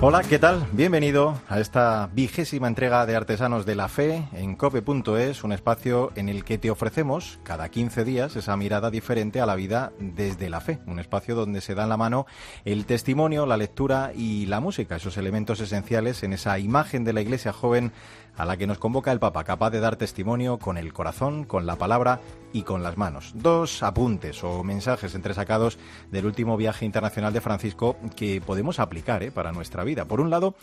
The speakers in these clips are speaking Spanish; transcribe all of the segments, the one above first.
Hola, ¿qué tal? Bienvenido a esta vigésima entrega de Artesanos de la Fe en cope.es, un espacio en el que te ofrecemos cada 15 días esa mirada diferente a la vida desde la fe, un espacio donde se da en la mano el testimonio, la lectura y la música, esos elementos esenciales en esa imagen de la iglesia joven a la que nos convoca el Papa, capaz de dar testimonio con el corazón, con la palabra y con las manos. Dos apuntes o mensajes entresacados del último viaje internacional de Francisco que podemos aplicar ¿eh? para nuestra vida. Por un lado,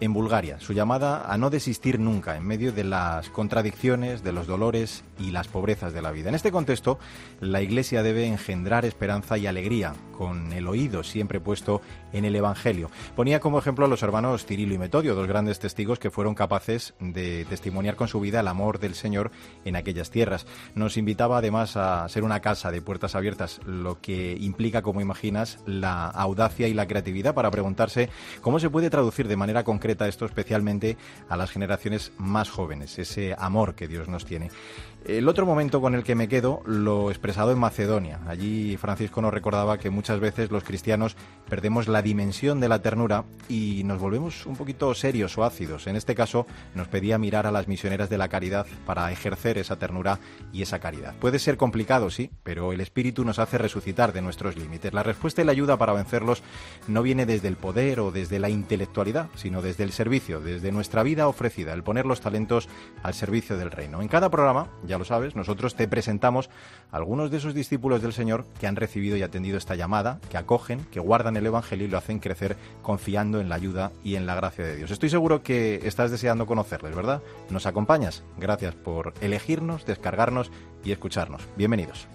en Bulgaria, su llamada a no desistir nunca en medio de las contradicciones, de los dolores y las pobrezas de la vida. En este contexto, la Iglesia debe engendrar esperanza y alegría, con el oído siempre puesto en el Evangelio. Ponía como ejemplo a los hermanos Cirilo y Metodio, dos grandes testigos que fueron capaces de testimoniar con su vida el amor del Señor en aquellas tierras. Nos invitaba además a ser una casa de puertas abiertas, lo que implica, como imaginas, la audacia y la creatividad para preguntarse cómo se puede traducir de manera concreta esto especialmente a las generaciones más jóvenes, ese amor que Dios nos tiene. El otro momento con el que me quedo lo expresado en Macedonia. Allí Francisco nos recordaba que muchas veces los cristianos perdemos la dimensión de la ternura y nos volvemos un poquito serios o ácidos. En este caso nos pedía mirar a las misioneras de la caridad para ejercer esa ternura y esa caridad. Puede ser complicado, sí, pero el Espíritu nos hace resucitar de nuestros límites. La respuesta y la ayuda para vencerlos no viene desde el poder o desde la intelectualidad, sino desde el servicio, desde nuestra vida ofrecida, el poner los talentos al servicio del reino. En cada programa, ya ya lo sabes, nosotros te presentamos algunos de esos discípulos del Señor que han recibido y atendido esta llamada, que acogen, que guardan el Evangelio y lo hacen crecer confiando en la ayuda y en la gracia de Dios. Estoy seguro que estás deseando conocerles, ¿verdad? ¿Nos acompañas? Gracias por elegirnos, descargarnos y escucharnos. Bienvenidos.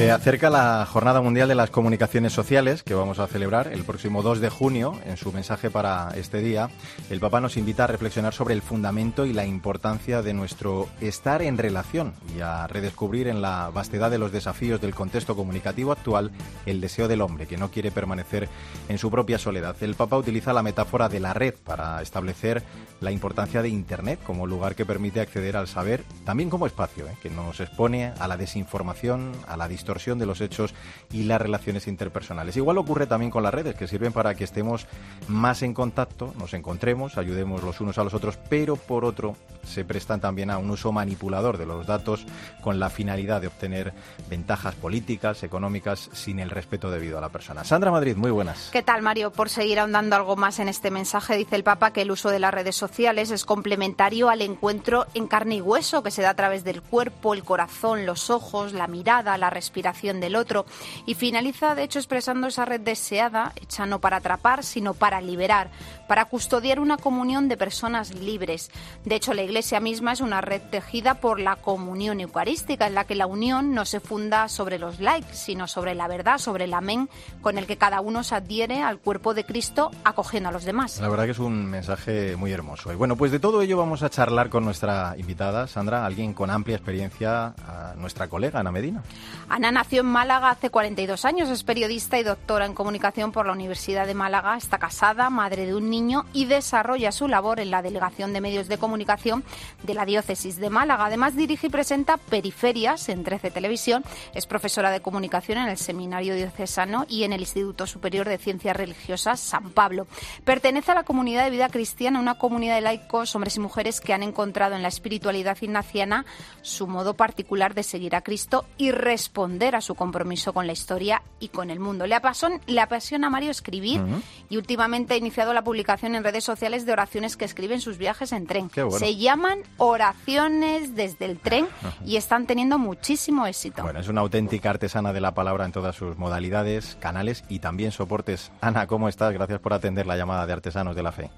Se acerca la Jornada Mundial de las Comunicaciones Sociales que vamos a celebrar el próximo 2 de junio. En su mensaje para este día, el Papa nos invita a reflexionar sobre el fundamento y la importancia de nuestro estar en relación y a redescubrir en la vastedad de los desafíos del contexto comunicativo actual el deseo del hombre que no quiere permanecer en su propia soledad. El Papa utiliza la metáfora de la red para establecer la importancia de Internet como lugar que permite acceder al saber, también como espacio ¿eh? que nos expone a la desinformación, a la distorsión de los hechos y las relaciones interpersonales. Igual ocurre también con las redes, que sirven para que estemos más en contacto, nos encontremos, ayudemos los unos a los otros, pero por otro se prestan también a un uso manipulador de los datos con la finalidad de obtener ventajas políticas, económicas, sin el respeto debido a la persona. Sandra Madrid, muy buenas. ¿Qué tal, Mario? Por seguir ahondando algo más en este mensaje, dice el Papa que el uso de las redes sociales es complementario al encuentro en carne y hueso que se da a través del cuerpo, el corazón, los ojos, la mirada, la respiración del otro. Y finaliza, de hecho, expresando esa red deseada, hecha no para atrapar, sino para liberar, para custodiar una comunión de personas libres. De hecho, la Iglesia misma es una red tejida por la comunión eucarística, en la que la unión no se funda sobre los likes, sino sobre la verdad, sobre el amén con el que cada uno se adhiere al cuerpo de Cristo acogiendo a los demás. La verdad que es un mensaje muy hermoso. Y bueno, pues de todo ello vamos a charlar con nuestra invitada, Sandra, alguien con amplia experiencia, nuestra colega Ana Medina. Ana nació en Málaga hace 42 años, es periodista y doctora en comunicación por la Universidad de Málaga, está casada, madre de un niño y desarrolla su labor en la Delegación de Medios de Comunicación de la Diócesis de Málaga. Además dirige y presenta Periferias en 13 Televisión, es profesora de comunicación en el Seminario Diocesano y en el Instituto Superior de Ciencias Religiosas San Pablo. Pertenece a la comunidad de vida cristiana, una comunidad de laicos, hombres y mujeres que han encontrado en la espiritualidad ignaciana su modo particular de seguir a Cristo y responder a su compromiso con la historia y con el mundo. Le apasiona, le apasiona a Mario escribir y últimamente ha iniciado la publicación en redes sociales de oraciones que escribe en sus viajes en tren. Se llaman Oraciones desde el tren y están teniendo muchísimo éxito. Bueno, es una auténtica artesana de la palabra en todas sus modalidades, canales y también soportes. Ana, ¿cómo estás? Gracias por atender la llamada de Artesanos de la Fe.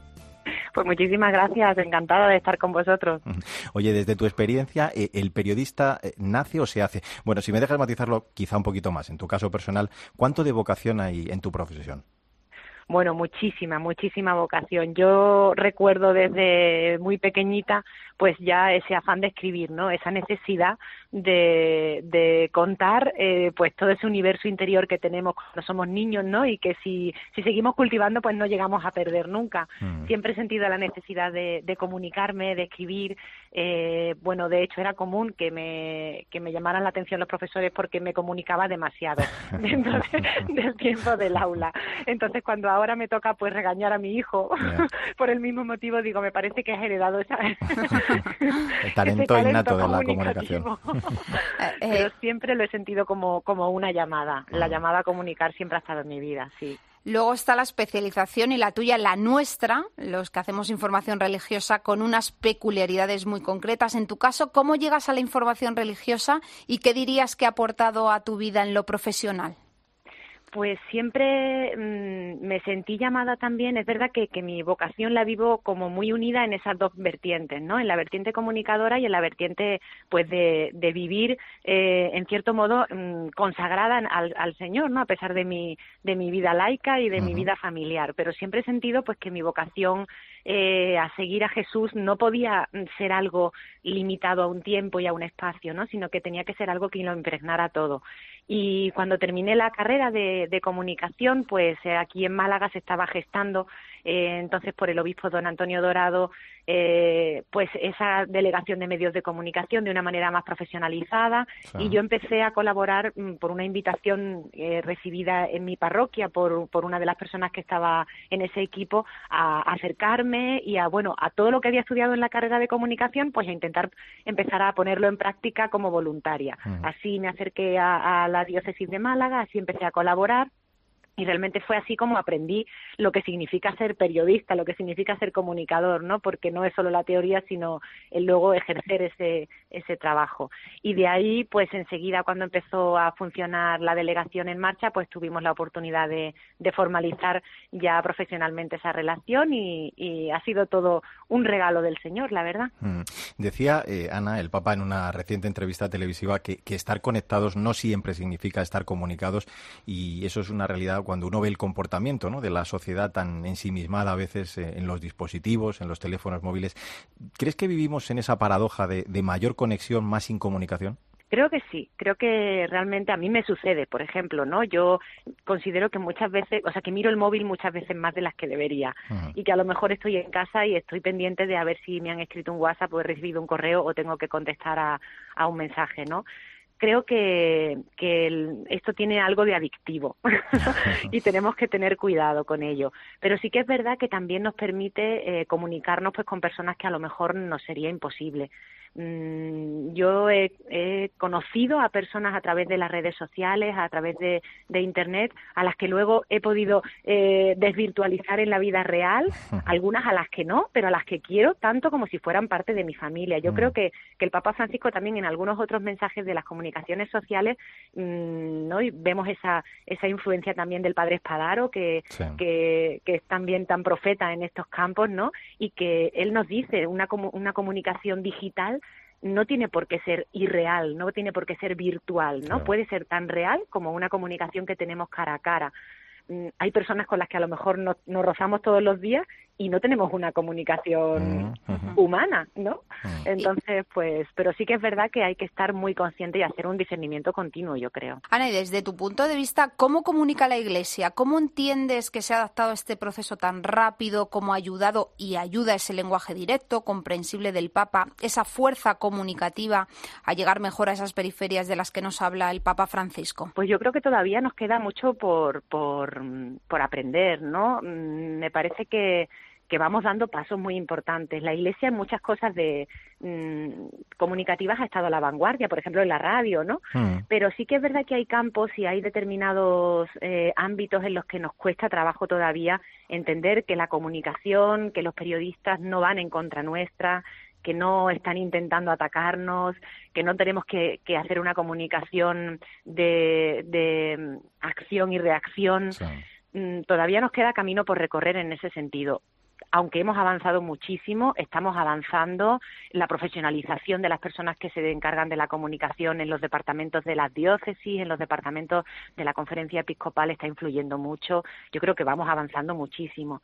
Pues muchísimas gracias, encantada de estar con vosotros. Oye, desde tu experiencia, eh, ¿el periodista eh, nace o se hace? Bueno, si me dejas matizarlo quizá un poquito más, en tu caso personal, ¿cuánto de vocación hay en tu profesión? Bueno, muchísima, muchísima vocación. Yo recuerdo desde muy pequeñita, pues ya ese afán de escribir, ¿no? Esa necesidad de, de contar, eh, pues todo ese universo interior que tenemos cuando somos niños, ¿no? Y que si, si seguimos cultivando, pues no llegamos a perder nunca. Mm. Siempre he sentido la necesidad de, de comunicarme, de escribir. Eh, bueno, de hecho era común que me, que me llamaran la atención los profesores porque me comunicaba demasiado dentro del tiempo del aula. Entonces, cuando ahora me toca pues regañar a mi hijo por el mismo motivo, digo, me parece que has heredado esa, el talento, innato de la comunicación. Eh, Pero siempre lo he sentido como, como una llamada. La ah. llamada a comunicar siempre ha estado en mi vida, sí. Luego está la especialización y la tuya, la nuestra, los que hacemos información religiosa con unas peculiaridades muy concretas. En tu caso, ¿cómo llegas a la información religiosa y qué dirías que ha aportado a tu vida en lo profesional? Pues siempre mm, me sentí llamada también, es verdad que, que, mi vocación la vivo como muy unida en esas dos vertientes, ¿no? En la vertiente comunicadora y en la vertiente, pues, de, de vivir, eh, en cierto modo, mm, consagrada al, al, Señor, ¿no? A pesar de mi, de mi vida laica y de mi vida familiar. Pero siempre he sentido, pues, que mi vocación eh, a seguir a Jesús no podía ser algo limitado a un tiempo y a un espacio, ¿no? Sino que tenía que ser algo que lo impregnara todo. Y cuando terminé la carrera de, de comunicación, pues eh, aquí en Málaga se estaba gestando eh, entonces por el obispo don Antonio Dorado, eh, pues esa delegación de medios de comunicación de una manera más profesionalizada. Y yo empecé a colaborar mm, por una invitación eh, recibida en mi parroquia por, por una de las personas que estaba en ese equipo a, acercarme y a bueno a todo lo que había estudiado en la carrera de comunicación pues a intentar empezar a ponerlo en práctica como voluntaria. Así me acerqué a la diócesis de Málaga así empecé a colaborar y realmente fue así como aprendí lo que significa ser periodista, lo que significa ser comunicador, ¿no? Porque no es solo la teoría, sino el luego ejercer ese, ese trabajo. Y de ahí, pues enseguida cuando empezó a funcionar la delegación en marcha, pues tuvimos la oportunidad de, formalizar ya profesionalmente esa relación y, y, ha sido todo un regalo del Señor, la verdad. Mm. Decía eh, Ana, el Papa, en una reciente entrevista televisiva, que, que estar conectados no siempre significa estar comunicados y eso es una realidad cuando uno ve el comportamiento ¿no? de la sociedad tan ensimismada a veces eh, en los dispositivos, en los teléfonos móviles, ¿crees que vivimos en esa paradoja de, mayor conexión más incomunicación? Creo que sí, creo que realmente a mí me sucede, por ejemplo, ¿no? Yo considero que muchas veces, o sea, que miro el móvil muchas veces más de las que debería y que a lo mejor estoy en casa y estoy pendiente de a ver si me han escrito un WhatsApp o he recibido un correo o tengo que contestar a, a un mensaje, ¿no? Creo que, que esto tiene algo de adictivo y tenemos que tener cuidado con ello. Pero sí que es verdad que también nos permite eh, comunicarnos pues con personas que a lo mejor nos sería imposible. Mm, yo he, conocido a personas a través de las redes sociales, a través de, Internet, a las que luego he podido eh, desvirtualizar en la vida real, algunas a las que no, pero a las que quiero tanto como si fueran parte de mi familia. Yo creo mm. que, que el Papa Francisco también en algunos otros mensajes de las comunicaciones sociales, mm, ¿no? Y vemos esa, esa influencia también del Padre Espadaro, que, que, que es también tan profeta en estos campos, ¿no? Y que él nos dice una, una comunicación digital no tiene por qué ser irreal, no tiene por qué ser virtual, ¿no? Puede ser tan real como una comunicación que tenemos cara a cara. Mm, hay personas con las que a lo mejor nos, rozamos todos los días y no tenemos una comunicación mm, humana, ¿no? Mm. Entonces, pues, pero sí que es verdad que hay que estar muy consciente y hacer un discernimiento continuo, yo creo. Ana, y desde tu punto de vista, ¿cómo comunica la Iglesia? ¿Cómo entiendes que se ha adaptado a este proceso tan rápido, cómo ha ayudado y ayuda ese lenguaje directo, comprensible del Papa, esa fuerza comunicativa a llegar mejor a esas periferias de las que nos habla el Papa Francisco? Pues yo creo que todavía nos queda mucho por, por por, aprender, ¿no? Mm, me parece que, que vamos dando pasos muy importantes. La Iglesia en muchas cosas de mm, comunicativas ha estado a la vanguardia, por ejemplo en la radio, ¿no? Mm. Pero sí que es verdad que hay campos y hay determinados eh, ámbitos en los que nos cuesta trabajo todavía entender que la comunicación, que los periodistas no van en contra nuestra, que no están intentando atacarnos, que no tenemos que, hacer una comunicación de, mm, acción y reacción. Todavía nos queda camino por recorrer en ese sentido. Aunque hemos avanzado muchísimo, estamos avanzando la profesionalización de las personas que se encargan de la comunicación en los departamentos de las diócesis, en los departamentos de la conferencia episcopal, está influyendo mucho. Yo creo que vamos avanzando muchísimo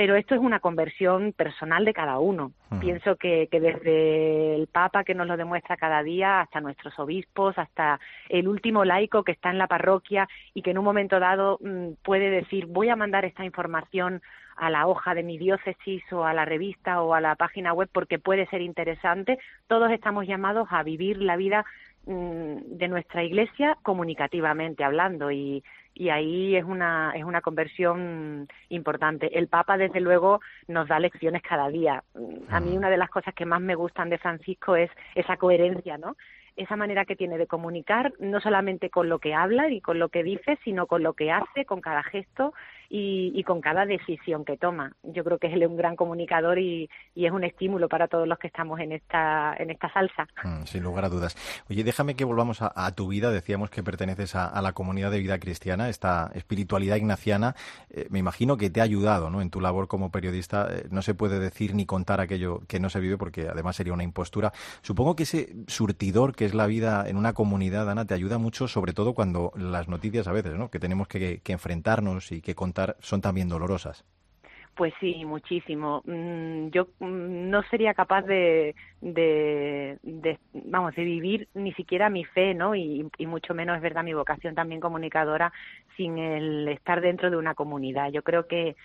pero esto es una conversión personal de cada uno. Pienso que, que, desde el Papa que nos lo demuestra cada día, hasta nuestros obispos, hasta el último laico que está en la parroquia y que en un momento dado mm, puede decir voy a mandar esta información a la hoja de mi diócesis o a la revista o a la página web porque puede ser interesante, todos estamos llamados a vivir la vida mm, de nuestra iglesia comunicativamente hablando y, y ahí es una, es una conversión importante. El Papa, desde luego, nos da lecciones cada día. A mí una de las cosas que más me gustan de Francisco es esa coherencia, ¿no? esa manera que tiene de comunicar, no solamente con lo que habla y con lo que dice, sino con lo que hace, con cada gesto y, con cada decisión que toma. Yo creo que él es un gran comunicador y, es un estímulo para todos los que estamos en esta, en esta salsa. Mm, sin lugar a dudas. Oye, déjame que volvamos a, tu vida. Decíamos que perteneces a, la comunidad de vida cristiana, esta espiritualidad ignaciana. Eh, me imagino que te ha ayudado ¿no? en tu labor como periodista. Eh, no se puede decir ni contar aquello que no se vive porque además sería una impostura. Supongo que ese surtidor que es la vida en una comunidad, Ana, te ayuda mucho, sobre todo cuando las noticias a veces, ¿no? que tenemos que enfrentarnos y que contar son también dolorosas. Pues sí, muchísimo. Mm, yo mm, no sería capaz de, de, vamos, de vivir ni siquiera mi fe, ¿no? Y, mucho menos es verdad mi vocación también comunicadora sin el estar dentro de una comunidad. Yo creo que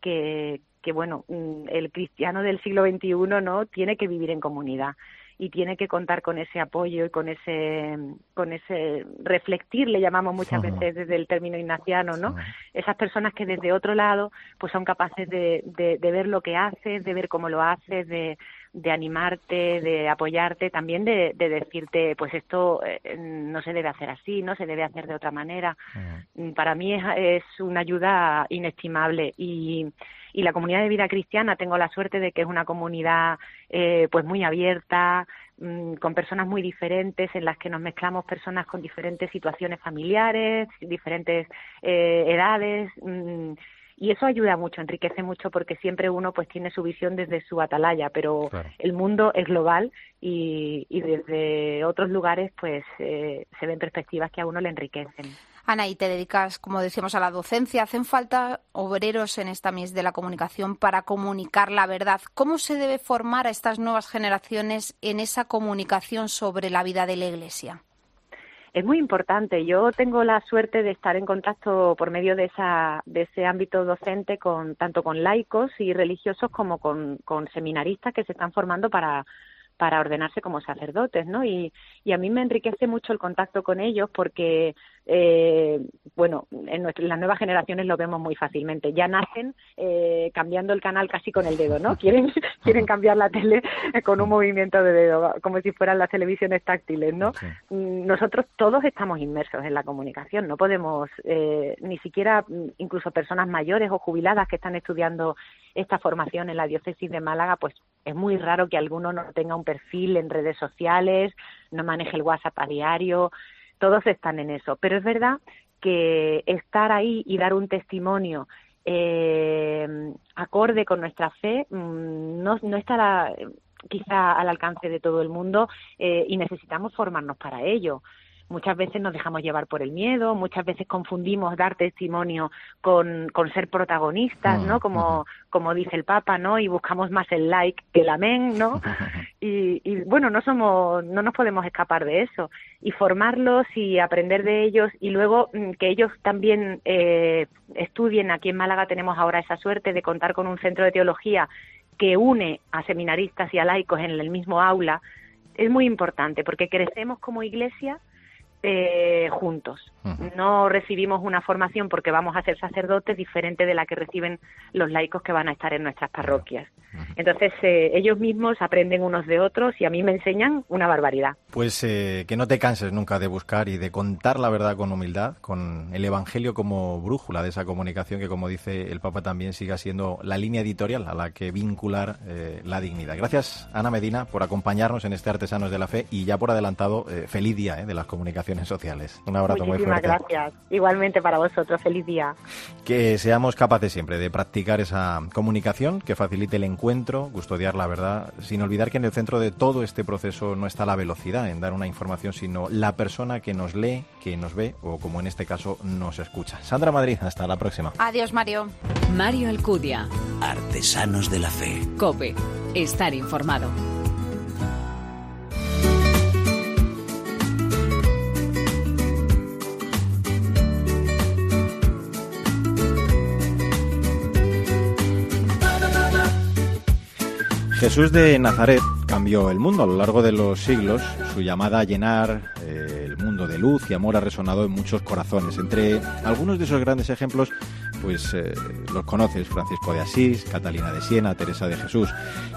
que, que bueno, mm, el cristiano del siglo XXI, ¿no? Tiene que vivir en comunidad y tiene que contar con ese apoyo y con ese con ese reflectir le llamamos muchas veces desde el término ignaciano no esas personas que desde otro lado pues son capaces de, de, ver lo que haces de ver cómo lo haces de, de animarte de apoyarte también de, de decirte pues esto eh, no se debe hacer así no se debe hacer de otra manera. Para mí es, es una ayuda inestimable y y la comunidad de vida cristiana tengo la suerte de que es una comunidad eh, pues muy abierta mm, con personas muy diferentes en las que nos mezclamos personas con diferentes situaciones familiares diferentes eh, edades mm, y eso ayuda mucho, enriquece mucho porque siempre uno pues tiene su visión desde su atalaya, pero el mundo es global y, y desde otros lugares pues eh, se ven perspectivas que a uno le enriquecen. Ana, y te dedicas, como decíamos, a la docencia. ¿Hacen falta obreros en esta mies de la comunicación para comunicar la verdad? ¿Cómo se debe formar a estas nuevas generaciones en esa comunicación sobre la vida de la Iglesia? Es muy importante. Yo tengo la suerte de estar en contacto por medio de, esa, de ese ámbito docente con tanto con laicos y religiosos como con, seminaristas que se están formando para para ordenarse como sacerdotes, ¿no? Y, y a mí me enriquece mucho el contacto con ellos porque, eh, bueno, en, las nuevas generaciones lo vemos muy fácilmente. Ya nacen eh, cambiando el canal casi con el dedo, ¿no? Quieren, quieren cambiar la tele con un movimiento de dedo, como si fueran las televisiones táctiles, ¿no? Mm, nosotros todos estamos inmersos en la comunicación, no podemos, eh, ni siquiera mm, incluso personas mayores o jubiladas que están estudiando esta formación en la diócesis de Málaga, pues es muy raro que alguno no tenga un perfil en redes sociales, no maneje el WhatsApp a diario, todos están en eso. Pero es verdad que estar ahí y dar un testimonio eh, acorde con nuestra fe mm, no, estará quizá al alcance de todo el mundo eh, y necesitamos formarnos para ello muchas veces nos dejamos llevar por el miedo, muchas veces confundimos dar testimonio con, con ser protagonistas, ¿no? Como, como dice el Papa, ¿no? Y buscamos más el like que el amén, ¿no? Y, y bueno, no somos, no nos podemos escapar de eso. Y formarlos y aprender de ellos y luego mm, que ellos también eh, estudien. Aquí en Málaga tenemos ahora esa suerte de contar con un centro de teología que une a seminaristas y a laicos en el mismo aula, es muy importante porque crecemos como iglesia eh, juntos. No recibimos una formación porque vamos a ser sacerdotes diferente de la que reciben los laicos que van a estar en nuestras parroquias. Entonces, eh, ellos mismos aprenden unos de otros y a mí me enseñan una barbaridad. Pues eh, que no te canses nunca de buscar y de contar la verdad con humildad, con el Evangelio como brújula de esa comunicación que, como dice el Papa, también siga siendo la línea editorial a la que vincular la dignidad. Gracias, Ana Medina, por acompañarnos en este Artesanos de la Fe y ya por adelantado, feliz día de las comunicaciones relaciones sociales. Un abrazo muy fuerte. gracias. Igualmente para vosotros. Feliz día. Que seamos capaces siempre de practicar esa comunicación que facilite el encuentro, custodiar la verdad, sin olvidar que en el centro de todo este proceso no está la velocidad en dar una información, sino la persona que nos lee, que nos ve o, como en este caso, nos escucha. Sandra Madrid, hasta la próxima. Adiós, Mario. Mario Alcudia. Artesanos de la Fe. Cope. Estar informado. Jesús de Nazaret cambió el mundo a lo largo de los siglos. Su llamada a llenar eh, el mundo de luz y amor ha resonado en muchos corazones. Entre algunos de esos grandes ejemplos, pues eh, los conoces, Francisco de Asís, Catalina de Siena, Teresa de Jesús.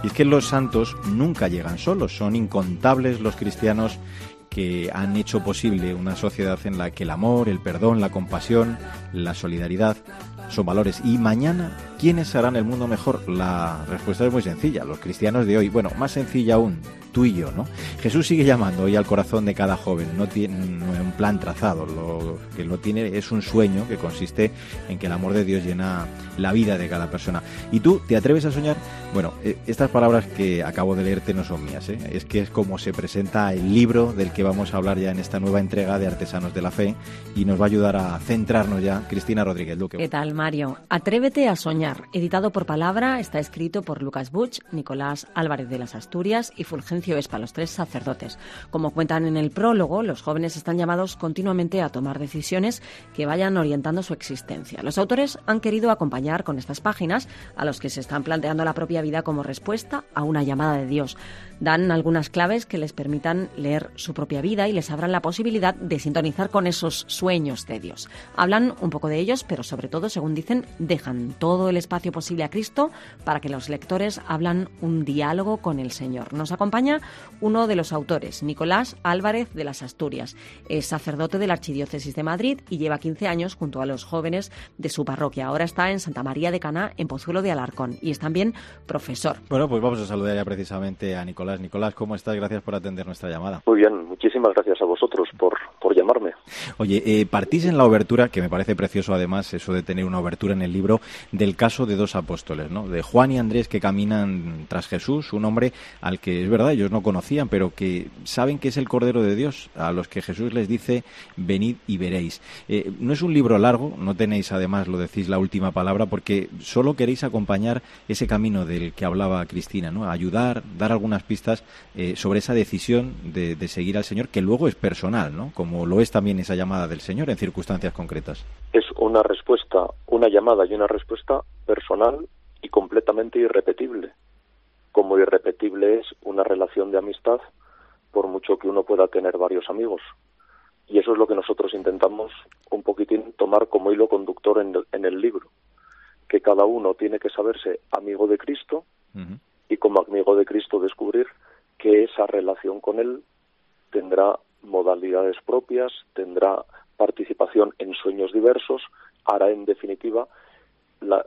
Y es que los santos nunca llegan solos, son incontables los cristianos que han hecho posible una sociedad en la que el amor, el perdón, la compasión, la solidaridad son valores. Y mañana, ¿quiénes harán el mundo mejor? La respuesta es muy sencilla, los cristianos de hoy. Bueno, más sencilla aún, tú y yo, ¿no? Jesús sigue llamando hoy al corazón de cada joven, no tiene un plan trazado, lo que lo tiene es un sueño que consiste en que el amor de Dios llena la vida de cada persona. ¿Y tú te atreves a soñar? Bueno, eh, estas palabras que acabo de leerte no son mías, ¿eh? es que es como se presenta el libro del que vamos a hablar ya en esta nueva entrega de Artesanos de la Fe y nos va a ayudar a centrarnos ya Cristina Rodríguez Duque. ¿Qué tal, Mario? Atrévete a soñar, editado por Palabra, está escrito por Lucas Butch, Nicolás Álvarez de las Asturias y Fulgencio Espa, los tres sacerdotes. Como cuentan en el prólogo, los jóvenes están llamados continuamente a tomar decisiones que vayan orientando su existencia. Los autores han querido acompañar con estas páginas a los que se están planteando la propia vida como respuesta a una llamada de Dios. Dan algunas claves que les permitan leer su propia vida y les abran la posibilidad de sintonizar con esos sueños de Dios. Hablan un poco de ellos, pero sobre todo, según dicen, dejan todo el espacio posible a Cristo para que los lectores hablan un diálogo con el Señor. Nos acompaña uno de los autores, Nicolás Álvarez de las Asturias. Es sacerdote de la Archidiócesis de Madrid y lleva 15 años junto a los jóvenes de su parroquia. Ahora está en Santa María de Caná, en Pozuelo de Alarcón, y es también profesor. Bueno, pues vamos a saludar ya precisamente a Nicolás. Nicolás, ¿cómo estás? Gracias por atender nuestra llamada. Muy bien, muchísimas gracias a vosotros por, por llamarme. Oye, eh, partís en la obertura, que me parece precioso además eso de tener una obertura en el libro, del caso de dos apóstoles, ¿no? De Juan y Andrés que caminan tras Jesús, un hombre al que es verdad ellos no conocían, pero que saben que es el Cordero de Dios, a los que Jesús les dice, venid y veréis. Eh, no es un libro largo, no tenéis además, lo decís, la última palabra, porque solo queréis acompañar ese camino del que hablaba Cristina, ¿no? Ayudar, dar algunas pistas eh, sobre esa decisión de, de, seguir al Señor, que luego es personal, ¿no? Como lo es también esa llamada del Señor en circunstancias concretas. Es una respuesta, una llamada y una respuesta personal y completamente irrepetible. Como irrepetible es una relación de amistad, por mucho que uno pueda tener varios amigos. Y eso es lo que nosotros intentamos un poquitín tomar como hilo conductor en el, en el libro, que cada uno tiene que saberse amigo de Cristo y como amigo de Cristo descubrir que esa relación con Él tendrá modalidades propias, tendrá participación en sueños diversos, hará en definitiva, la,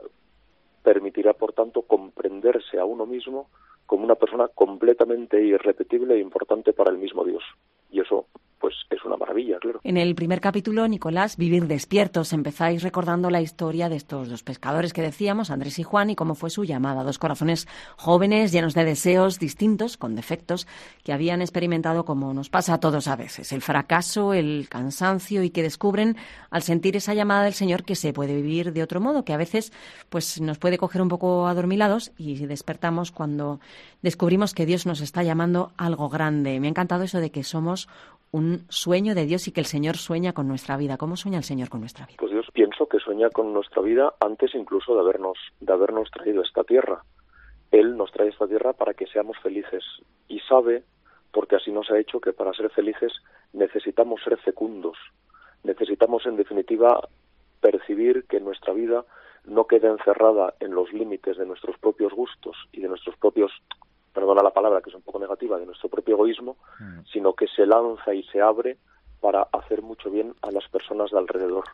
permitirá por tanto comprenderse a uno mismo como una persona completamente irrepetible e importante para el mismo Dios. Y eso pues es una maravilla, claro. En el primer capítulo, Nicolás, Vivir despiertos, empezáis recordando la historia de estos dos pescadores que decíamos, Andrés y Juan, y cómo fue su llamada. Dos corazones jóvenes, llenos de deseos distintos, con defectos, que habían experimentado como nos pasa a todos a veces, el fracaso, el cansancio, y que descubren al sentir esa llamada del Señor que se puede vivir de otro modo, que a veces pues nos puede coger un poco adormilados y despertamos cuando descubrimos que Dios nos está llamando algo grande. Me ha encantado eso de que somos un sueño de Dios y que el Señor sueña con nuestra vida. ¿Cómo sueña el Señor con nuestra vida? Pues Dios pienso que sueña con nuestra vida antes incluso de habernos, de habernos traído esta tierra. Él nos trae esta tierra para que seamos felices y sabe, porque así nos ha hecho, que para ser felices necesitamos ser fecundos. Necesitamos, en definitiva, percibir que nuestra vida no queda encerrada en los límites de nuestros propios gustos y de nuestros propios perdona la palabra que es un poco negativa, de nuestro propio egoísmo, mm. sino que se lanza y se abre para hacer mucho bien a las personas de alrededor.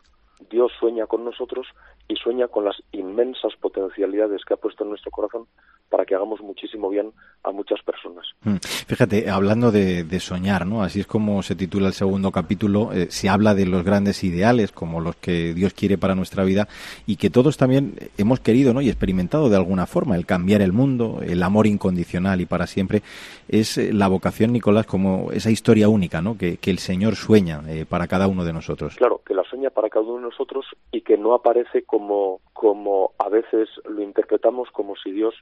Dios sueña con nosotros y sueña con las inmensas potencialidades que ha puesto en nuestro corazón para que hagamos muchísimo bien a muchas personas. Mm. Fíjate, hablando de, soñar, ¿no? Así es como se titula el segundo capítulo. Eh, se habla de los grandes ideales, como los que Dios quiere para nuestra vida, y que todos también hemos querido, ¿no? Y experimentado de alguna forma el cambiar el mundo, el amor incondicional y para siempre. Es eh, la vocación, Nicolás, como esa historia única, ¿no? Que, el Señor sueña eh, para cada uno de nosotros. Claro, que la sueña para cada uno de nosotros y que no aparece como, como a veces lo interpretamos como si Dios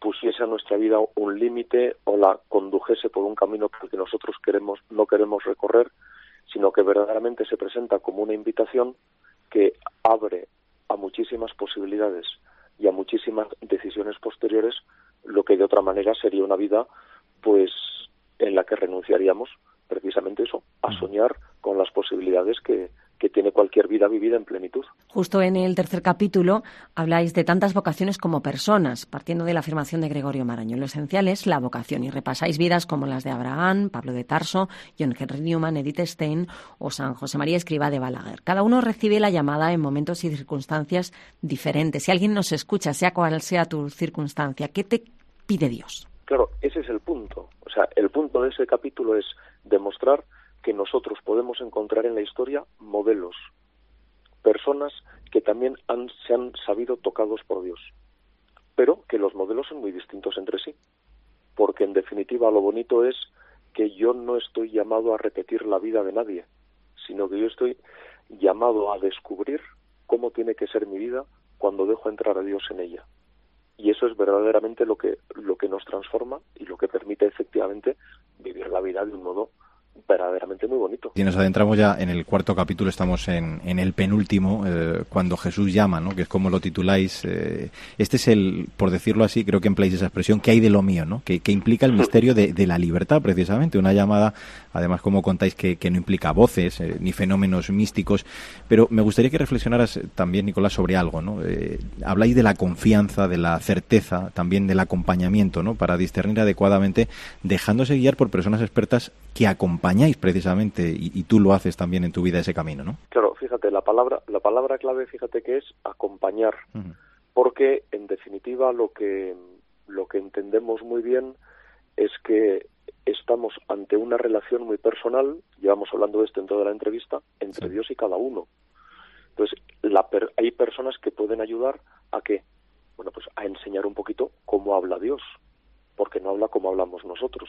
pusiese a nuestra vida un límite o la condujese por un camino que nosotros queremos no queremos recorrer, sino que verdaderamente se presenta como una invitación que abre a muchísimas posibilidades y a muchísimas decisiones posteriores, lo que de otra manera sería una vida pues en la que renunciaríamos precisamente eso, a soñar con las posibilidades que, que tiene cualquier vida vivida en plenitud. Justo en el tercer capítulo habláis de tantas vocaciones como personas, partiendo de la afirmación de Gregorio Maraño. Lo esencial es la vocación y repasáis vidas como las de Abraham, Pablo de Tarso, John Henry Newman, Edith Stein o San José María Escriba de Balaguer. Cada uno recibe la llamada en momentos y circunstancias diferentes. Si alguien nos escucha, sea cual sea tu circunstancia, ¿qué te pide Dios? Claro, ese es el punto. O sea, el punto de ese capítulo es demostrar que nosotros podemos encontrar en la historia modelos, personas que también han, se han sabido tocados por Dios, pero que los modelos son muy distintos entre sí, porque en definitiva lo bonito es que yo no estoy llamado a repetir la vida de nadie, sino que yo estoy llamado a descubrir cómo tiene que ser mi vida cuando dejo entrar a Dios en ella. Y eso es verdaderamente lo que, lo que nos transforma y lo que permite efectivamente vivir la vida de un modo verdaderamente muy bonito. Y nos adentramos ya en el cuarto capítulo, estamos en, en el penúltimo, eh, cuando Jesús llama, ¿no? que es como lo tituláis. Eh, este es el, por decirlo así, creo que empleáis esa expresión, que hay de lo mío, ¿no? que, que implica el misterio de, de, la libertad, precisamente. Una llamada, además, como contáis, que, que no implica voces eh, ni fenómenos místicos. Pero me gustaría que reflexionaras también, Nicolás, sobre algo. ¿no? habláis de la confianza, de la certeza, también del acompañamiento, ¿no? para discernir adecuadamente, dejándose guiar por personas expertas que acompañáis precisamente y, tú lo haces también en tu vida ese camino, ¿no? Claro, fíjate, la palabra, la palabra clave, fíjate que es acompañar, porque en definitiva lo que, lo que entendemos muy bien es que estamos ante una relación muy personal, llevamos hablando de esto en toda la entrevista, entre Dios y cada uno. Entonces, la hay personas que pueden ayudar a qué? Bueno, pues a enseñar un poquito cómo habla Dios, porque no habla como hablamos nosotros.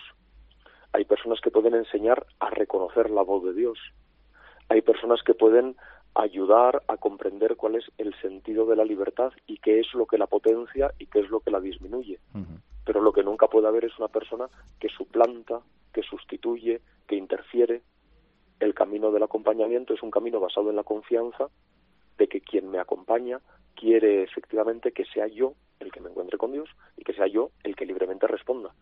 Hay personas que pueden enseñar a reconocer la voz de Dios. Hay personas que pueden ayudar a comprender cuál es el sentido de la libertad y qué es lo que la potencia y qué es lo que la disminuye. Pero lo que nunca puede haber es una persona que suplanta, que sustituye, que interfiere. El camino del acompañamiento es un camino basado en la confianza de que quien me acompaña quiere efectivamente que sea yo el que me encuentre con Dios y que sea yo el que libremente responda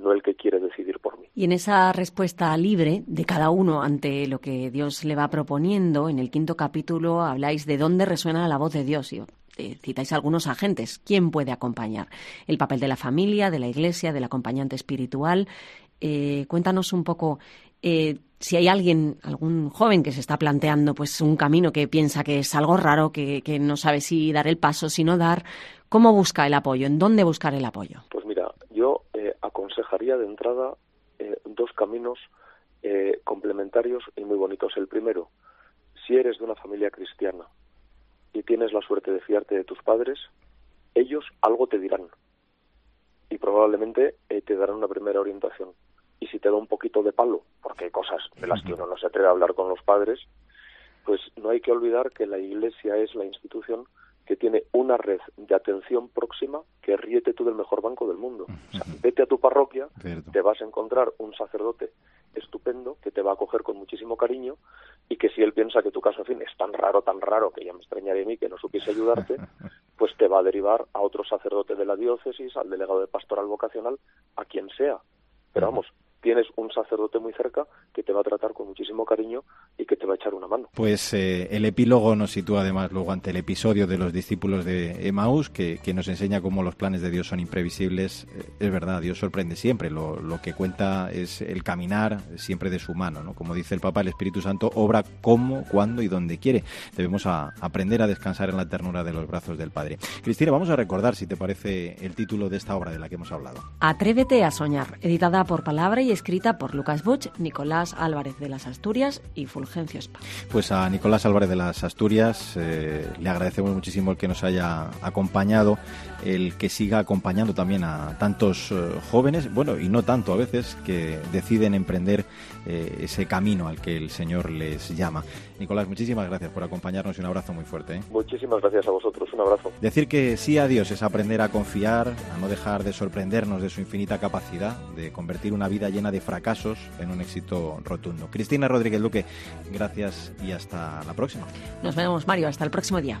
no el que quiere decidir por mí. Y en esa respuesta libre de cada uno ante lo que Dios le va proponiendo, en el quinto capítulo habláis de dónde resuena la voz de Dios. Y eh, citáis algunos agentes. ¿Quién puede acompañar? El papel de la familia, de la iglesia, del acompañante espiritual. Eh, cuéntanos un poco eh, si hay alguien, algún joven que se está planteando pues un camino que piensa que es algo raro, que, que no sabe si dar el paso, si no dar, ¿cómo busca el apoyo? ¿En dónde buscar el apoyo? Pues aconsejaría de entrada eh, dos caminos eh, complementarios y muy bonitos. El primero, si eres de una familia cristiana y tienes la suerte de fiarte de tus padres, ellos algo te dirán y probablemente eh, te darán una primera orientación. Y si te da un poquito de palo, porque hay cosas de las que uno no se atreve a hablar con los padres, pues no hay que olvidar que la Iglesia es la institución que tiene una red de atención próxima que ríete tú del mejor banco del mundo. O sea, vete a tu parroquia, te vas a encontrar un sacerdote estupendo que te va a acoger con muchísimo cariño y que si él piensa que tu caso, en fin, es tan raro, tan raro que ya me extrañaría a mí que no supiese ayudarte, pues te va a derivar a otro sacerdote de la diócesis, al delegado de pastoral vocacional, a quien sea. Pero vamos, tienes un sacerdote muy cerca que te va a tratar con muchísimo cariño y que te va a echar una mano. Pues eh, el epílogo nos sitúa además luego ante el episodio de los discípulos de Emaús, que, que nos enseña cómo los planes de Dios son imprevisibles. Eh, es verdad, Dios sorprende siempre. Lo, lo, que cuenta es el caminar siempre de su mano. ¿no? Como dice el Papa, el Espíritu Santo obra como, cuando y donde quiere. Debemos a, aprender a descansar en la ternura de los brazos del Padre. Cristina, vamos a recordar, si te parece, el título de esta obra de la que hemos hablado. Atrévete a soñar, editada por Palabra y escrita por Lucas Butch, Nicolás Álvarez de las Asturias y Fulgencio Spa. Pues a Nicolás Álvarez de las Asturias eh, le agradecemos muchísimo el que nos haya acompañado, el que siga acompañando también a tantos eh, jóvenes, bueno, y no tanto a veces, que deciden emprender eh, ese camino al que el Señor les llama. Nicolás, muchísimas gracias por acompañarnos y un abrazo muy fuerte. ¿eh? Muchísimas gracias a vosotros, un abrazo. Decir que sí a Dios es aprender a confiar, a no dejar de sorprendernos de su infinita capacidad de convertir una vida llena de fracasos en un éxito rotundo. Cristina Rodríguez Luque, gracias y hasta la próxima. Nos vemos, Mario, hasta el próximo día.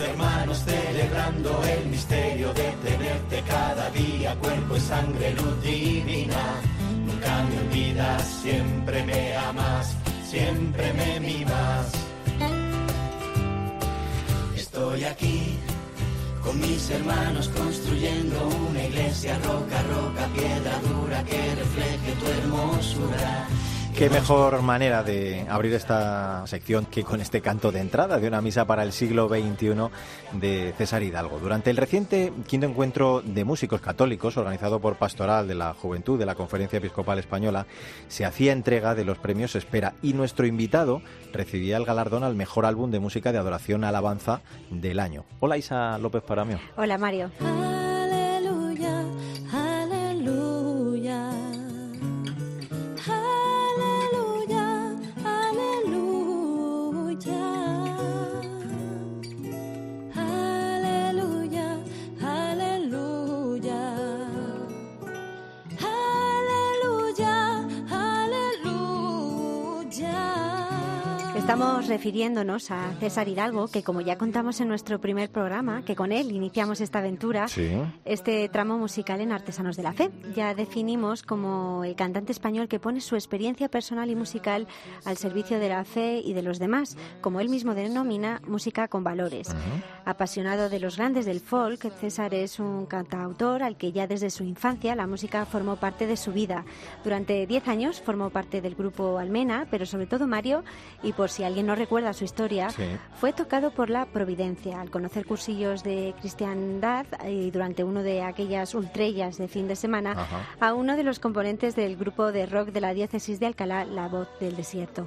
hermanos celebrando el misterio de tenerte cada día, cuerpo y sangre, luz divina. Nunca me olvidas, siempre me amas, siempre me mimas. Estoy aquí con mis hermanos construyendo una iglesia roca, roca, piedra dura que refleje tu hermosura. Qué mejor manera de abrir esta sección que con este canto de entrada de una misa para el siglo XXI de César Hidalgo. Durante el reciente quinto encuentro de músicos católicos organizado por Pastoral de la Juventud de la Conferencia Episcopal Española, se hacía entrega de los premios Espera y nuestro invitado recibía el galardón al mejor álbum de música de adoración alabanza del año. Hola Isa López Paramio. Hola Mario. Refiriéndonos a César Hidalgo, que como ya contamos en nuestro primer programa, que con él iniciamos esta aventura, Sí. este tramo musical en Artesanos de la Fe. Ya definimos como el cantante español que pone su experiencia personal y musical al servicio de la fe y de los demás, como él mismo denomina música con valores. Apasionado de los grandes del folk, César es un cantautor al que ya desde su infancia la música formó parte de su vida. Durante 10 años formó parte del grupo Almena, pero sobre todo Mario, y por si alguien no recuerda su historia, Sí. fue tocado por la providencia al conocer cursillos de cristiandad y durante uno de aquellas ultrellas de fin de semana Ajá. a uno de los componentes del grupo de rock de la diócesis de Alcalá, La Voz del Desierto.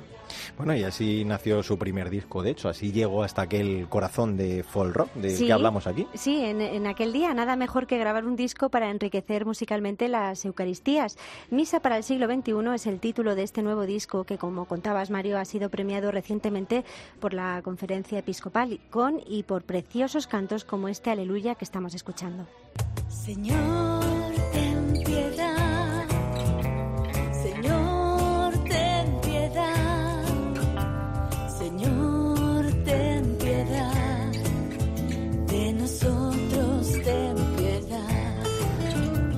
Bueno, y así nació su primer disco, de hecho, así llegó hasta aquel corazón de folk rock del Sí. que hablamos aquí. Sí, en, en aquel día nada mejor que grabar un disco para enriquecer musicalmente las Eucaristías. Misa para el siglo XXI es el título de este nuevo disco que, como contabas, Mario, ha sido premiado recientemente por la Conferencia Episcopal con y por preciosos cantos como este Aleluya que estamos escuchando. Señor, ten piedad.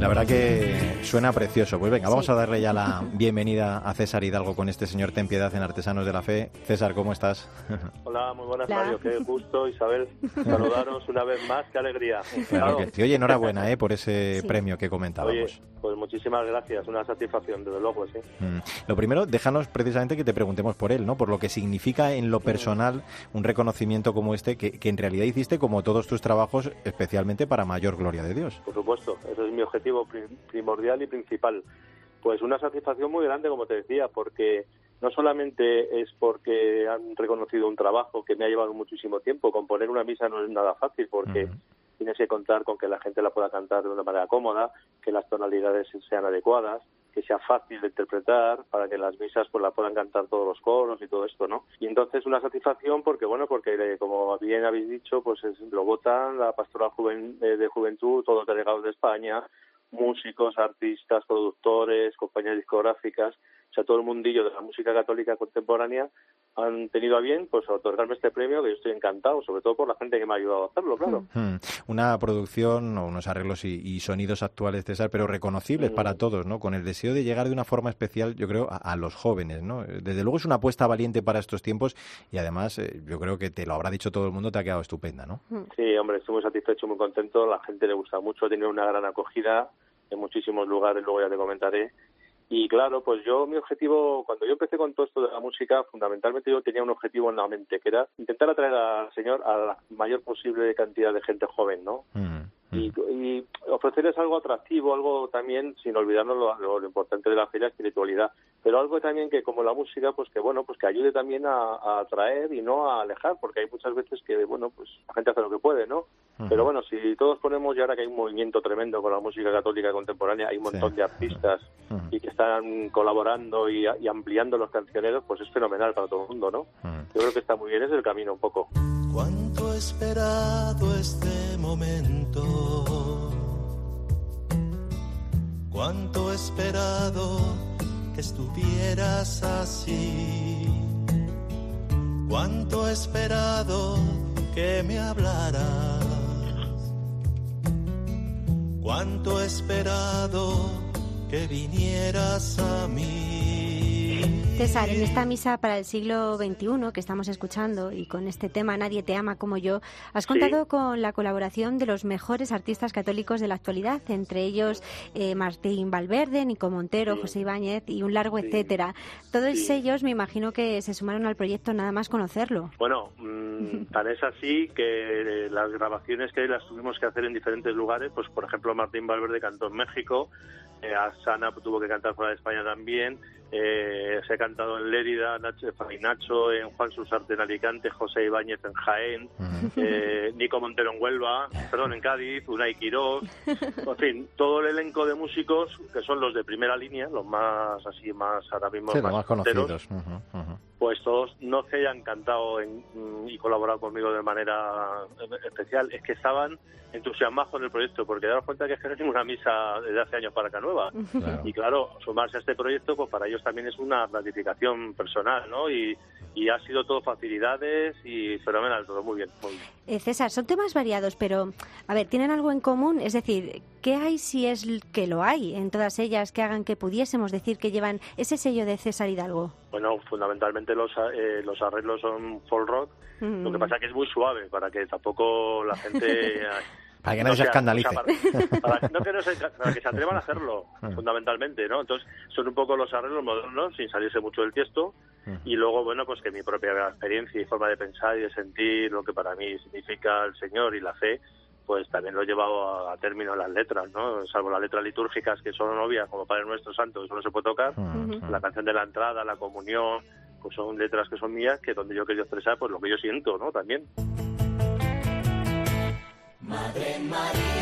La verdad que suena precioso. Pues venga, vamos Sí. a darle ya la bienvenida a César Hidalgo con este señor Ten Piedad en Artesanos de la Fe. César, ¿cómo estás? Hola, muy buenas, Hola. Mario. Qué gusto, Isabel, saludaros una vez más. Qué alegría. Claro que sí. Oye, enhorabuena ¿eh? por ese Sí. premio que Oye, comentábamos. pues muchísimas gracias. Una satisfacción, desde luego, sí. Mm. Lo primero, déjanos precisamente que te preguntemos por él, ¿no? Por lo que significa en lo personal un reconocimiento como este, que, que en realidad hiciste como todos tus trabajos, especialmente para mayor gloria de Dios. Por supuesto, ese es mi objetivo pri- primordial y principal. Pues una satisfacción muy grande, como te decía, porque no solamente es porque han reconocido un trabajo que me ha llevado muchísimo tiempo. Componer una misa no es nada fácil porque tienes que contar con que la gente la pueda cantar de una manera cómoda, que las tonalidades sean adecuadas, que sea fácil de interpretar para que las misas pues la puedan cantar todos los coros y todo esto, ¿no? Y entonces una satisfacción porque bueno, porque eh, como bien habéis dicho, pues es, lo votan la Pastoral Juven- eh, de Juventud, todos los delegados de España, músicos, artistas, productores, compañías discográficas, o sea, todo el mundillo de la música católica contemporánea han tenido a bien pues otorgarme este premio que yo estoy encantado, sobre todo por la gente que me ha ayudado a hacerlo, claro. Hmm. Una producción o unos arreglos y, y sonidos actuales, César, pero reconocibles Mm. para todos, ¿no? Con el deseo de llegar de una forma especial, yo creo, a, a los jóvenes, ¿no? Desde luego es una apuesta valiente para estos tiempos y además eh, yo creo que te lo habrá dicho todo el mundo, te ha quedado estupenda, ¿no? Sí, hombre, estoy muy satisfecho, muy contento. La gente le gusta mucho, tiene una gran acogida en muchísimos lugares, luego ya te comentaré. Y claro, pues yo, mi objetivo, cuando yo empecé con todo esto de la música, fundamentalmente yo tenía un objetivo en la mente, que era intentar atraer al Señor a la mayor posible cantidad de gente joven, ¿no? Y, y ofrecerles algo atractivo, algo también, sin olvidarnos lo, lo- lo importante de la fe y la espiritualidad, pero algo también que, como la música, pues que bueno, pues que ayude también a, a atraer y no a alejar, porque hay muchas veces que, bueno, pues la gente hace lo que puede, ¿no? Pero bueno, si todos ponemos, y ahora que hay un movimiento tremendo con la música católica contemporánea, hay un montón de artistas y que están colaborando y, y ampliando los cancioneros, pues es fenomenal para todo el mundo, ¿no? Yo creo que está muy bien, es el camino un poco. Cuánto esperado este momento. Cuánto he esperado que estuvieras así. Cuánto he esperado que me hablaras. Cuánto he esperado que vinieras a mí. César, en esta misa para el siglo XXI que estamos escuchando y con este tema Nadie te ama como yo, has contado con la colaboración de los mejores artistas católicos de la actualidad, entre ellos eh, Martín Valverde, Nico Montero, José Ibáñez y un largo etcétera. Todos Sí. ellos me imagino que se sumaron al proyecto nada más conocerlo. Bueno, mm, tan es así que las grabaciones que las tuvimos que hacer en diferentes lugares, pues por ejemplo Martín Valverde cantó en México, eh, Asana tuvo que cantar fuera de España también, eh, se cantado en Lérida, Nacho, Nacho en Juan Susarte en Alicante, José Ibáñez en Jaén, eh, Nico Montero en Huelva, perdón, en Cádiz, Unai Quirós, en fin, todo el elenco de músicos que son los de primera línea, los más así, más ahora mismo Sí, los más conocidos. Pues todos no se hayan cantado en- mm, y colaborado conmigo de manera eh, especial, es que estaban entusiasmados con el proyecto, porque daros cuenta que es que no es ninguna misa desde hace años para acá nueva. Claro. Y claro, sumarse a este proyecto, pues para ellos también es una gratificación personal, ¿no? Y, y ha sido todo facilidades y fenomenal, todo muy bien. Muy bien. Eh, César, son temas variados, pero, a ver, ¿tienen algo en común? Es decir, ¿qué hay si es que lo hay en todas ellas que hagan que pudiésemos decir que llevan ese sello de César Hidalgo? Bueno, fundamentalmente los, eh, los arreglos son folk rock, lo que Mm. pasa que es muy suave, para que tampoco la gente... Para que nadie se sea- escandalice. o sea, para, para- no que no se- para que se atrevan a hacerlo, Mm. fundamentalmente, ¿no? Entonces, son un poco los arreglos modernos, sin salirse mucho del tiesto, y luego, bueno, pues que mi propia experiencia y forma de pensar y de sentir lo que para mí significa el Señor y la fe, pues también lo he llevado a, a término en las letras, ¿no? Salvo las letras litúrgicas que son obvias, como Padre Nuestro Santo, eso no se puede tocar, la canción de la entrada, la comunión, pues son letras que son mías, que donde yo querido expresar pues lo que yo siento, ¿no? También. Madre María,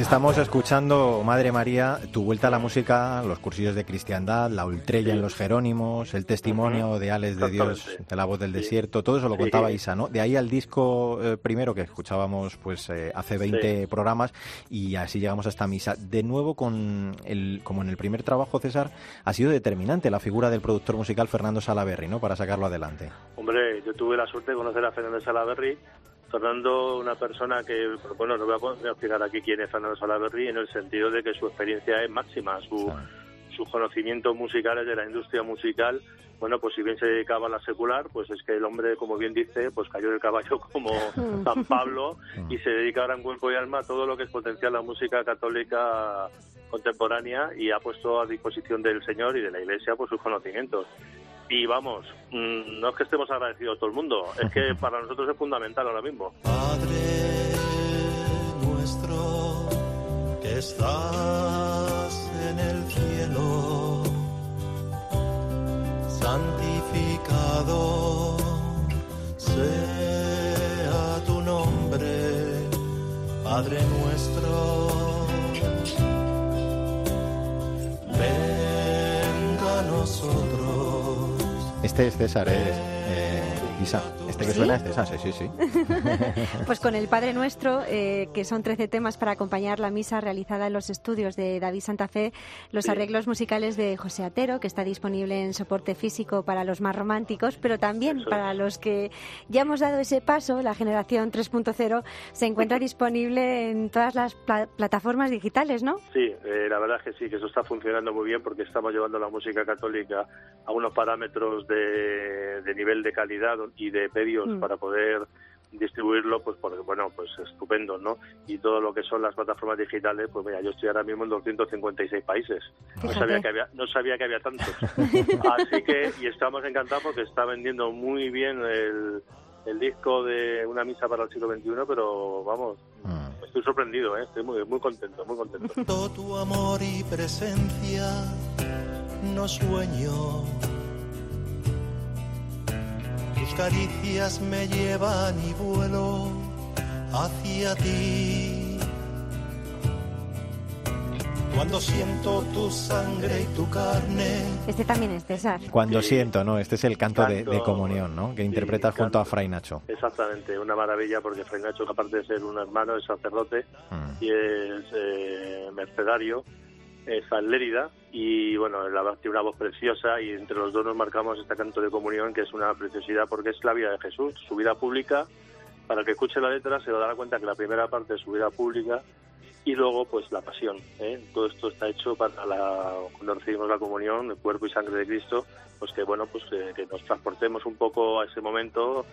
Estamos escuchando, Madre María, tu vuelta a la música, los cursillos de cristiandad, la ultrella en los Jerónimos, el testimonio de Ales de Dios, de la voz del desierto, todo eso lo Sí. contaba Isa, ¿no? De ahí al disco eh, primero que escuchábamos pues eh, hace 20 programas y así llegamos a esta misa. De nuevo, con el, como en el primer trabajo, César, ha sido determinante la figura del productor musical Fernando Salaberry, ¿no? Para sacarlo adelante. Hombre, yo tuve la suerte de conocer a Fernando Salaberry. Fernando, una persona que, bueno, no voy a po- voy a explicar aquí quién es Fernando Salaberry, en el sentido de que su experiencia es máxima, su, sus conocimientos musicales de la industria musical. Bueno, pues si bien se dedicaba a la secular, pues es que el hombre, como bien dice, pues cayó del caballo como San Pablo y se dedica ahora en cuerpo y alma a todo lo que es potenciar la música católica contemporánea y ha puesto a disposición del Señor y de la Iglesia pues sus conocimientos. Y vamos, mm, no es que estemos agradecidos todo el mundo, es que para nosotros es fundamental ahora mismo. Padre nuestro que estás en el cielo, santificado sea tu nombre, Padre nuestro. Venga a nosotros. Es César, es eh, Isa. Este que ¿Sí? suena es César, sí, sí, sí. Pues con el Padre Nuestro, eh, que son 13 temas para acompañar la misa realizada en los estudios de David Santa Fe, los arreglos musicales de José Atero, que está disponible en soporte físico para los más románticos, pero también para los que ya hemos dado ese paso, la generación 3.0, se encuentra disponible en todas las pla- plataformas digitales, ¿no? Sí, eh, la verdad es que sí, que eso está funcionando muy bien porque estamos llevando la música católica a unos parámetros de, de nivel de calidad y de medios Mm. para poder distribuirlo, pues porque, bueno, pues estupendo, ¿no? Y todo lo que son las plataformas digitales, pues mira, yo estoy ahora mismo en 256 países. No sabía que había, no sabía que había tantos. Así que, y estamos encantados porque está vendiendo muy bien el, el disco de Una misa para el siglo XXI, pero vamos, Mm. estoy sorprendido, ¿eh? Estoy muy, muy contento, muy contento. Todo tu amor y presencia no sueño. Tus caricias me llevan y vuelo hacia ti. Cuando siento tu sangre y tu carne, Este también es César. Cuando Sí. siento, ¿no? Este es el canto, de, comunión, ¿no? Que sí, interpretas junto a. Fray Nacho. Exactamente, una maravilla porque Fray Nacho, aparte de ser un hermano, es sacerdote Mm. y es eh, mercedario, en Lérida y bueno, la verdad tiene una voz preciosa y entre los dos nos marcamos este canto de comunión que es una preciosidad porque es la vida de Jesús, su vida pública. Para que escuche la letra se dará cuenta que la primera parte es su vida pública y luego pues la pasión. ¿eh? Todo esto está hecho para la, cuando recibimos la comunión, el cuerpo y sangre de Cristo, pues que bueno, pues que nos transportemos un poco a ese momento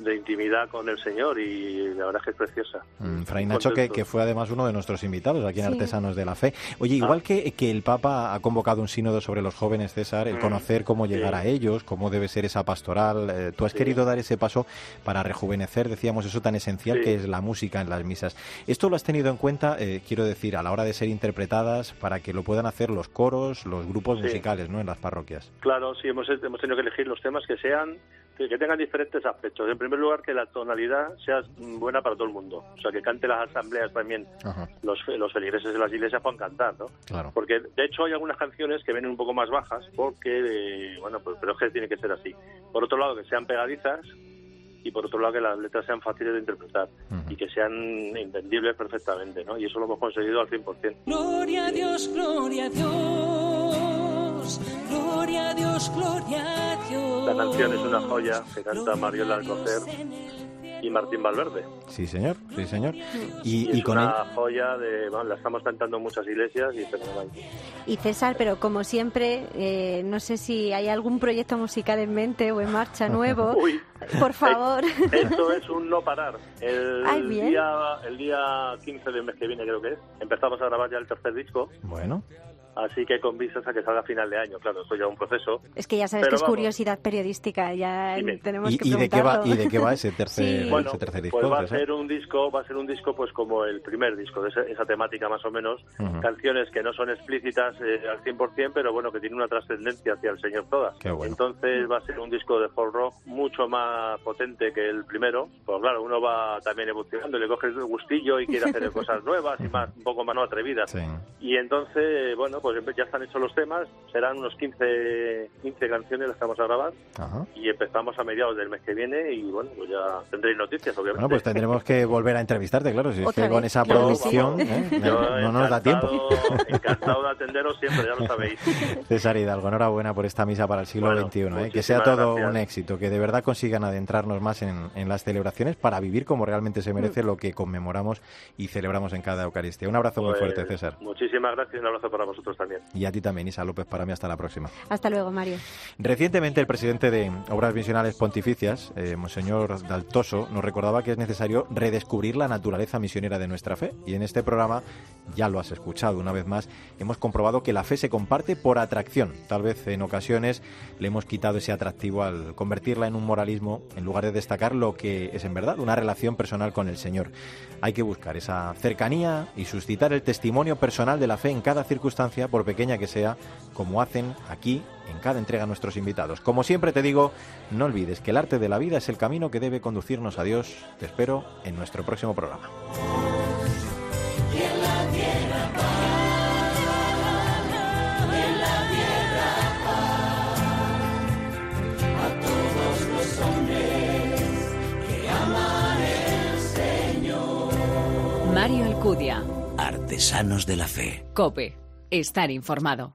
de intimidad con el Señor y la verdad es que es preciosa. Mm, Fray Nacho, que, fue además uno de nuestros invitados aquí en Sí. Artesanos de la Fe. Oye, Ah. igual que, que el Papa ha convocado un sínodo sobre los jóvenes, César, el Mm, conocer cómo llegar sí. a ellos, cómo debe ser esa pastoral, eh, tú has Sí. querido dar ese paso para rejuvenecer, decíamos, eso tan esencial Sí. que es la música en las misas. ¿Esto lo has tenido en cuenta, eh, quiero decir, a la hora de ser interpretadas, para que lo puedan hacer los coros, los grupos Sí. musicales, ¿no?, en las parroquias? Claro, sí, hemos, hemos tenido que elegir los temas que sean que, que tengan diferentes aspectos. En primer lugar, que la tonalidad sea mm, buena para todo el mundo. O sea, que cante las asambleas también. Ajá, Los, los feligreses de las iglesias puedan cantar, ¿no? claro. Porque, de hecho, hay algunas canciones que vienen un poco más bajas, porque, eh, bueno, pues, pero es que tiene que ser así. Por otro lado, que sean pegadizas y por otro lado, que las letras sean fáciles de interpretar y que sean entendibles perfectamente, ¿no? Y eso lo hemos conseguido al 100%. Gloria a Dios, gloria a Dios, gloria a Dios, gloria a Dios. La canción es una joya que canta Mariola Alcocer y Martín Valverde. Sí, señor, sí, señor. Y, Y, y es con él... una joya de, bueno, la estamos cantando en muchas iglesias y fenomenal. Y César, pero como siempre, eh, no sé si hay algún proyecto musical en mente o en marcha nuevo. Uy, Por favor. esto es un no parar. El Ay, día el día 15 del mes que viene creo que es, empezamos a grabar ya el tercer disco, Bueno, así que con vistas a que salga a final de año, claro, esto ya es un proceso. Es que ya sabes que es vamos. curiosidad periodística, ya Dime. tenemos ¿Y, que y de qué va. ¿y de qué va ese tercer, Sí. Bueno, ese tercer disco? pues va a ser un disco, va a ser un disco pues como el primer disco, de esa, esa temática más o menos, Ujú. canciones que no son explícitas eh, al 100%, pero bueno, que tienen una trascendencia hacia el Señor todas. Qué bueno. Entonces va a ser un disco de folk rock mucho más potente que el primero, pues claro, uno va también evolucionando, le coge el gustillo y quiere hacer cosas nuevas y más un poco más no atrevidas. Sí. Y entonces, bueno, pues ya están hechos los temas, serán unos 15, 15 canciones las que vamos a grabar Ajá. y empezamos a mediados del mes que viene y bueno, pues ya tendréis noticias, obviamente. Bueno, pues tendremos que volver a entrevistarte, claro, si es que con esa claro producción. ¿eh? No nos da tiempo. encantado- de atenderos siempre, ya lo sabéis. César Hidalgo, enhorabuena por esta misa para el siglo Bueno, XXI, ¿eh? que sea todo gracias. un éxito, que de verdad consigan adentrarnos más en, en las celebraciones para vivir como realmente se merece lo que conmemoramos y celebramos en cada Eucaristía. Un abrazo muy Pues, fuerte, César. Muchísimas gracias y un abrazo para vosotros también. Y a ti también, Isa López, para mí hasta la próxima. Hasta luego, Mario. Recientemente el presidente de Obras Misionales Pontificias, eh, Monseñor Daltoso, nos recordaba que es necesario redescubrir la naturaleza misionera de nuestra fe. Y en este programa, ya lo has escuchado una vez más, hemos comprobado que la fe se comparte por atracción. Tal vez en ocasiones le hemos quitado ese atractivo al convertirla en un moralismo en lugar de destacar lo que es en verdad una relación personal con el Señor. Hay que buscar esa cercanía y suscitar el testimonio personal de la fe en cada circunstancia, por pequeña que sea, como hacen aquí en cada entrega nuestros invitados. Como siempre te digo, no olvides que el arte de la vida es el camino que debe conducirnos a Dios. Te espero en nuestro próximo programa. Mario Alcudia. Artesanos de la Fe. Cope. Estar informado.